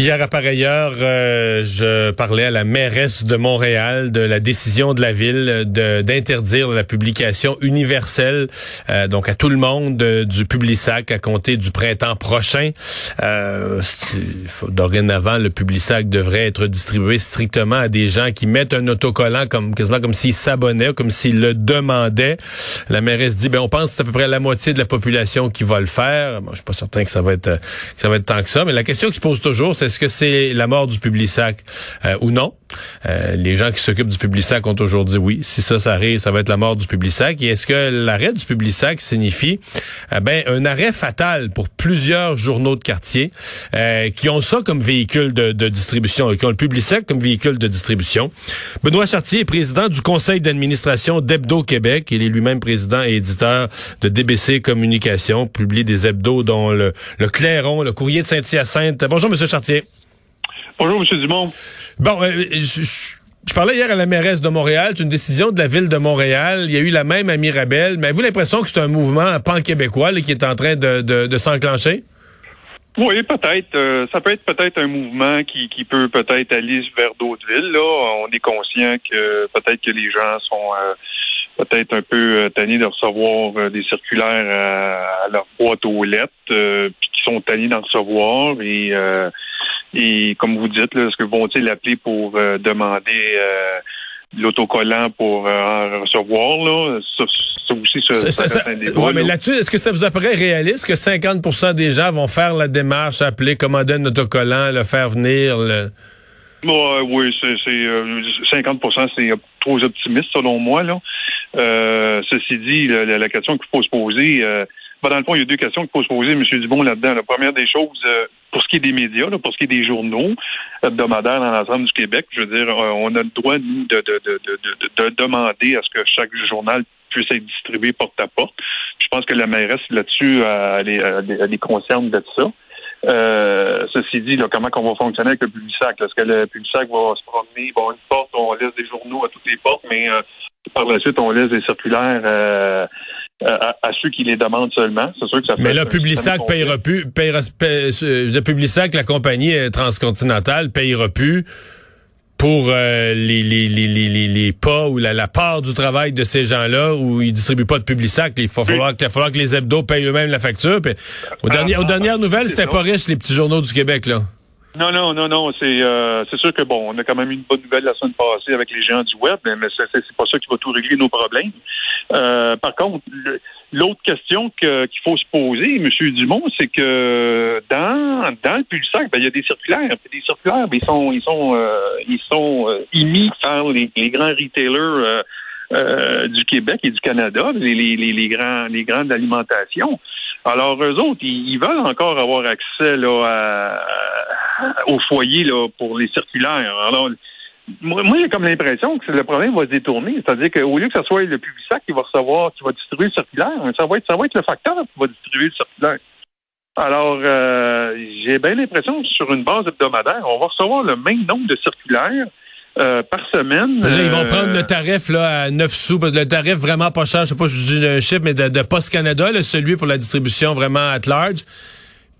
Hier à pareille euh, je parlais à la mairesse de Montréal de la décision de la ville d'interdire la publication universelle, euh, donc à tout le monde, euh, du Publisac à compter du printemps prochain. Euh, faut, dorénavant, le Publisac devrait être distribué strictement à des gens qui mettent un autocollant comme quasiment comme s'ils s'abonnaient, comme s'ils le demandaient. La mairesse dit, ben on pense que c'est à peu près la moitié de la population qui va le faire. Moi, je suis pas certain que ça va être que ça va être tant que ça, mais la question qui se pose toujours, c'est est-ce que c'est la mort du Publisac euh, ou non? Euh, les gens qui s'occupent du Publisac ont toujours dit oui. Si ça, ça arrive, ça va être la mort du Publisac. Et est-ce que l'arrêt du Publisac signifie euh, ben un arrêt fatal pour plusieurs journaux de quartier qui ont ça comme véhicule de, de, distribution, qui ont le Publisac comme véhicule de distribution? Benoît Chartier est président du conseil d'administration d'Hebdo Québec. Il est lui-même président et éditeur de DBC Communication, publie des hebdos dont le, le Clairon, le Courrier de Saint-Hyacinthe. Bonjour, Monsieur Chartier. Bonjour, M. Dumont. Bon, euh, je, parlais hier à la mairesse de Montréal. C'est une décision de la ville de Montréal. Il y a eu la même à Mirabel. Mais avez-vous l'impression que c'est un mouvement pan-québécois qui est en train de, de, s'enclencher? Oui, peut-être. Euh, ça peut être peut-être un mouvement qui, qui peut peut-être aller vers d'autres villes. Là, on est conscient que peut-être que les gens sont euh, peut-être un peu tannés de recevoir des circulaires à, leur boîte aux lettres, puis qui sont tannés d'en recevoir et et comme vous dites, est-ce que vont-ils l'appeler pour euh, demander euh, l'autocollant pour euh, en recevoir? Là? Ça, aussi, ça, ça, ouais, mais là-dessus, est-ce que ça vous apparaît réaliste que 50% des gens vont faire la démarche, appeler, commander un autocollant, le faire venir? Le... oui, c'est 50% c'est trop optimiste selon moi. Là. Ceci dit, la, la question qu'il faut se poser, ben, dans le fond, il y a deux questions qu'il faut se poser, M. Dubon, là-dedans. La première des choses, euh, pour ce qui est des médias, pour ce qui est des journaux hebdomadaires dans l'ensemble du Québec, je veux dire, euh, on a le droit, nous, de, de, de, de, demander à ce que chaque journal puisse être distribué porte à porte. Je pense que la mairesse, là-dessus, elle, elle, est concerne de ça. Euh, ceci dit, là, comment qu'on va fonctionner avec le Publisac? Est-ce que le Publisac va se promener, bon, une porte, on laisse des journaux à toutes les portes, mais par la suite, on laisse des circulaires à, ceux qui les demandent seulement. C'est sûr que ça Mais là, Publisac payera plus, payera, euh, Publisac, la compagnie euh, transcontinentale, payera plus pour euh, les, les, les, les, les pas ou la, la, part du travail de ces gens-là où ils distribuent pas de Publisac. Il va falloir, il va falloir que les hebdos payent eux-mêmes la facture. Puis, aux, ah, dernières, aux ah, dernières nouvelles, c'était pas riche, les petits journaux du Québec, là. Non, non, non, non. C'est euh, c'est sûr que bon, on a quand même eu une bonne nouvelle la semaine passée avec les gens du web, mais, mais c'est, pas ça qui va tout régler nos problèmes. Euh, par contre, l'autre question que, qu'il faut se poser, M. Dumont, c'est que dans dans le Pulsac, ben, il y a des circulaires. Des circulaires, ben, ils sont ils sont euh, ils sont euh, émis par les, les grands retailers euh, du Québec et du Canada, les, les, les, grands les grandes alimentations. Alors, eux autres, ils, veulent encore avoir accès là, au foyer là, pour les circulaires. Alors, moi, j'ai comme l'impression que le problème va se détourner. C'est-à-dire qu'au lieu que ce soit le Publisac qui va recevoir, qui va distribuer le circulaire, ça va être, ça va être le facteur qui va distribuer le circulaire. Alors, euh, j'ai bien l'impression que sur une base hebdomadaire, on va recevoir le même nombre de circulaires euh, par semaine. ils vont prendre le euh, tarif là, à 9 sous, le tarif vraiment pas cher, je sais pas, je dis un chiffre, mais de, de Post Canada, celui pour la distribution vraiment at large,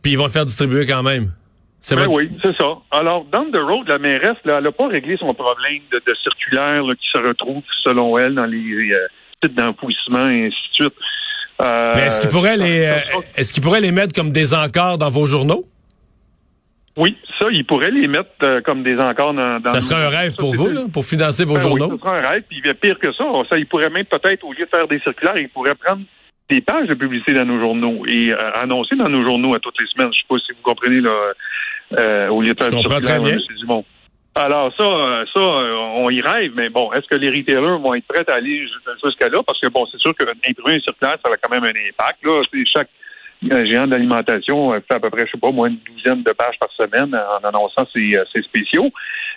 puis ils vont le faire distribuer quand même. C'est ben oui, c'est ça. Alors, down the road, la mairesse, là, elle n'a pas réglé son problème de, de circulaire qui se retrouve, selon elle, dans les euh, sites d'enfouissement et ainsi de suite. Mais est-ce qu'il pourrait les est-ce qu'il pourrait les mettre comme des encarts dans vos journaux? Oui, ça, ils pourraient les mettre euh, comme des encarts dans, dans Ça serait un rêve pour vous, là, pour financer vos ben journaux? Oui, ça serait un rêve. Puis pire que ça, ça, ils pourraient même peut-être, au lieu de faire des circulaires, ils pourraient prendre des pages de publicité dans nos journaux et euh, annoncer dans nos journaux à toutes les semaines. Je sais pas si vous comprenez, là, euh, au lieu de faire du bon. Alors ça, ça, on y rêve, mais bon, est-ce que les retailers vont être prêts à aller jusqu'à là? Parce que bon, c'est sûr qu'imprimer un circulaire, ça a quand même un impact. Là. Chaque un géant d'alimentation fait à peu près, je sais pas, moins une douzaine de pages par semaine en annonçant ses, euh, ses spéciaux.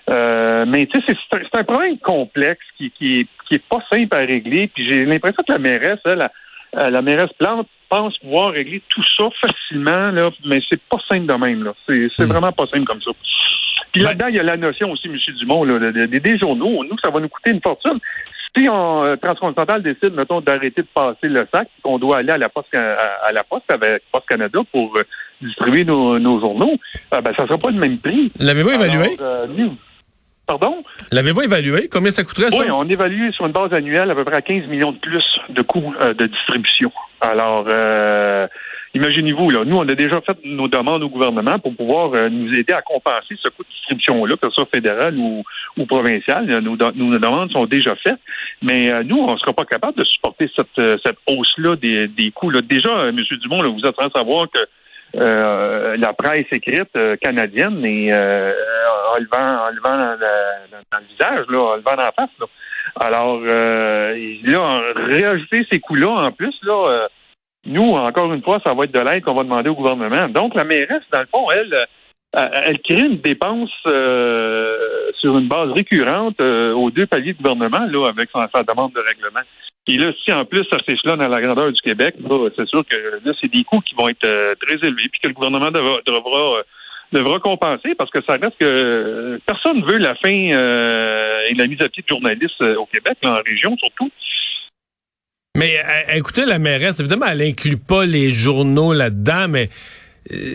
Euh, mais tu sais, c'est un problème complexe qui, qui, qui est pas simple à régler. Puis j'ai l'impression que la mairesse, elle, la, la mairesse Plante pense pouvoir régler tout ça facilement, là, mais c'est pas simple de même. Là. C'est, c'est hmm. vraiment pas simple comme ça. Puis là-dedans, il y a la notion aussi, M. Dumont, là, des, des journaux. Nous, ça va nous coûter une fortune Si on, euh, Transcontinental décide, mettons, d'arrêter de passer le sac, qu'on doit aller à la Poste, à, la Poste avec Poste Canada pour euh, distribuer nos, journaux, euh, ben, ça ne sera pas le même prix. L'avez-vous évalué? Pardon? L'avez-vous évalué? Combien ça coûterait, ça? Oui, on évalue sur une base annuelle à peu près à 15 millions de plus de coûts de distribution. Alors, Imaginez-vous, là, nous, on a déjà fait nos demandes au gouvernement pour pouvoir euh, nous aider à compenser ce coût de distribution-là, que ce soit fédéral ou, ou provincial. Nos, nos, demandes sont déjà faites, mais euh, nous, on ne sera pas capable de supporter cette, euh, cette hausse-là des, des coûts. Là. Déjà, M. Dumont, là, vous êtes en train de savoir que la presse écrite canadienne est en le vent, dans, le visage, là, en le vent dans la face. Alors, là, réajouter ces coûts-là en plus, là nous, encore une fois, ça va être de l'aide qu'on va demander au gouvernement. Donc, la mairesse, dans le fond, elle, euh, elle crée une dépense euh, sur une base récurrente euh, aux deux paliers de gouvernement, là, avec sa, demande de règlement. Et là, si en plus ça s'échelonne à la grandeur du Québec, c'est sûr que là, c'est des coûts qui vont être très élevés, puis que le gouvernement devra, compenser, parce que ça reste que personne ne veut la fin et la mise à pied de journalistes au Québec, en région surtout. Mais euh, écoutez, la mairesse, évidemment, elle inclut pas les journaux là-dedans, mais euh,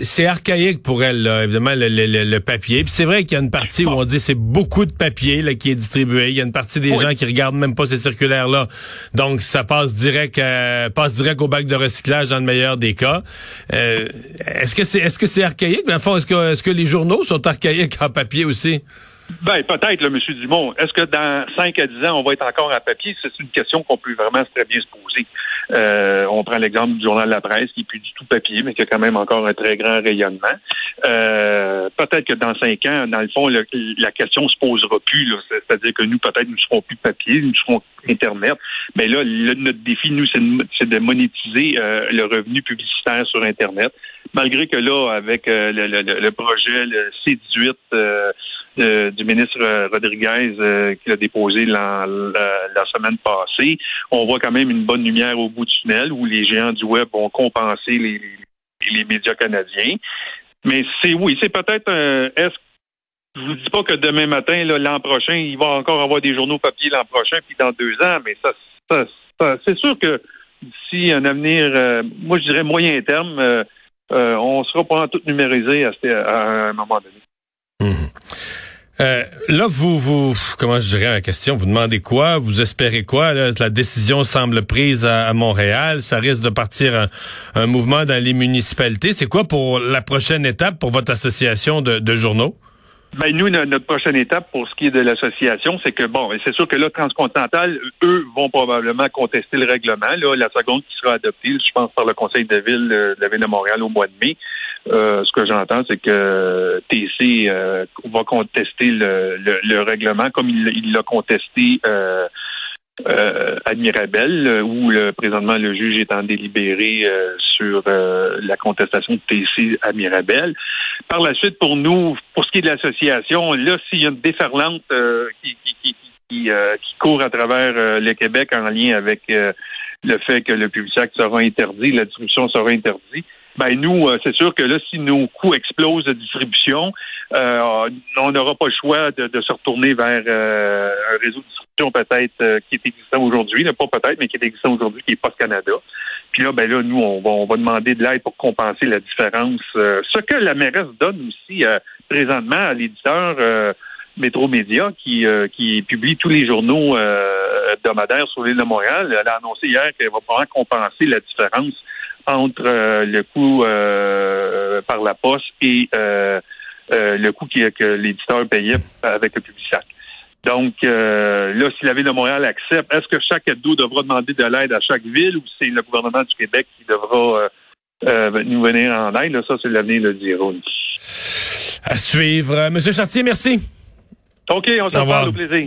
c'est archaïque pour elle, là, évidemment, le, papier. Puis c'est vrai qu'il y a une partie où on dit c'est beaucoup de papier là, qui est distribué. Il y a une partie des gens qui regardent même pas ces circulaires-là. Donc, ça passe direct euh, passe direct au bac de recyclage dans le meilleur des cas. est-ce que c'est est-ce que c'est archaïque? Mais fond, est-ce que est-ce que les journaux sont archaïques en papier aussi? Ben, peut-être, M. Dumont. Est-ce que dans 5 à 10 ans, on va être encore à papier? C'est une question qu'on peut vraiment très bien se poser. Euh, on prend l'exemple du journal la presse, qui n'est plus du tout papier, mais qui a quand même encore un très grand rayonnement. Euh, peut-être que dans 5 ans, dans le fond, la question se posera plus. C'est-à-dire que nous, peut-être, nous serons plus papier, nous serons Internet. Mais là, notre défi, nous, c'est de, monétiser euh, le revenu publicitaire sur Internet. Malgré que là, avec le, projet le C18, du ministre euh, Rodriguez euh, a déposé la, semaine passée, on voit quand même une bonne lumière au bout du tunnel où les géants du web vont compenser les, médias canadiens. Mais c'est oui, c'est peut-être un. Est-ce je vous dis pas que demain matin, l'an prochain, il va encore avoir des journaux papier l'an prochain, puis dans deux ans, mais ça, ça, c'est sûr que d'ici un avenir, euh, moi je dirais moyen terme, on sera pas tout numérisé à, un moment donné. Mmh. Euh, là, vous, vous, comment je dirais la question, vous demandez quoi, vous espérez quoi? La décision semble prise à, Montréal, ça risque de partir un, mouvement dans les municipalités. C'est quoi pour la prochaine étape pour votre association de, journaux? Ben nous, notre prochaine étape pour ce qui est de l'association, c'est que bon, c'est sûr que là, Transcontinental, eux, vont probablement contester le règlement. Là, la seconde qui sera adoptée, je pense, par le Conseil de ville de la ville de Montréal au mois de mai. Euh, ce que j'entends, c'est que TC euh, va contester le, règlement comme il l'a contesté euh, à Mirabel, où présentement le juge est en délibéré sur la contestation de TC à. Par la suite, pour nous, pour ce qui est de l'association, là, s'il y a une déferlante qui, qui, qui, court à travers le Québec en lien avec le fait que le public sera interdit, la distribution sera interdite, ben nous, euh, c'est sûr que là, si nos coûts explosent de distribution, euh, on n'aura pas le choix de, se retourner vers euh, un réseau de distribution peut-être qui est existant aujourd'hui, pas peut-être, mais qui est existant aujourd'hui, qui est Post Canada. Puis là, ben là, nous, on va, on va demander de l'aide pour compenser la différence. ce que la mairesse donne aussi présentement à l'éditeur Métro Média, qui, qui publie tous les journaux hebdomadaires sur l'île de Montréal. Elle a annoncé hier qu'elle va pouvoir compenser la différence entre euh, le coût euh, par la poste et euh, le coût que l'éditeur payait avec le public Donc, là, si la Ville de Montréal accepte, est-ce que chaque hebdo devra demander de l'aide à chaque ville ou c'est le gouvernement du Québec qui devra nous venir en aide? ça, c'est l'avenir le dira. À suivre. Monsieur Chartier, merci. OK, on se revoit au plaisir.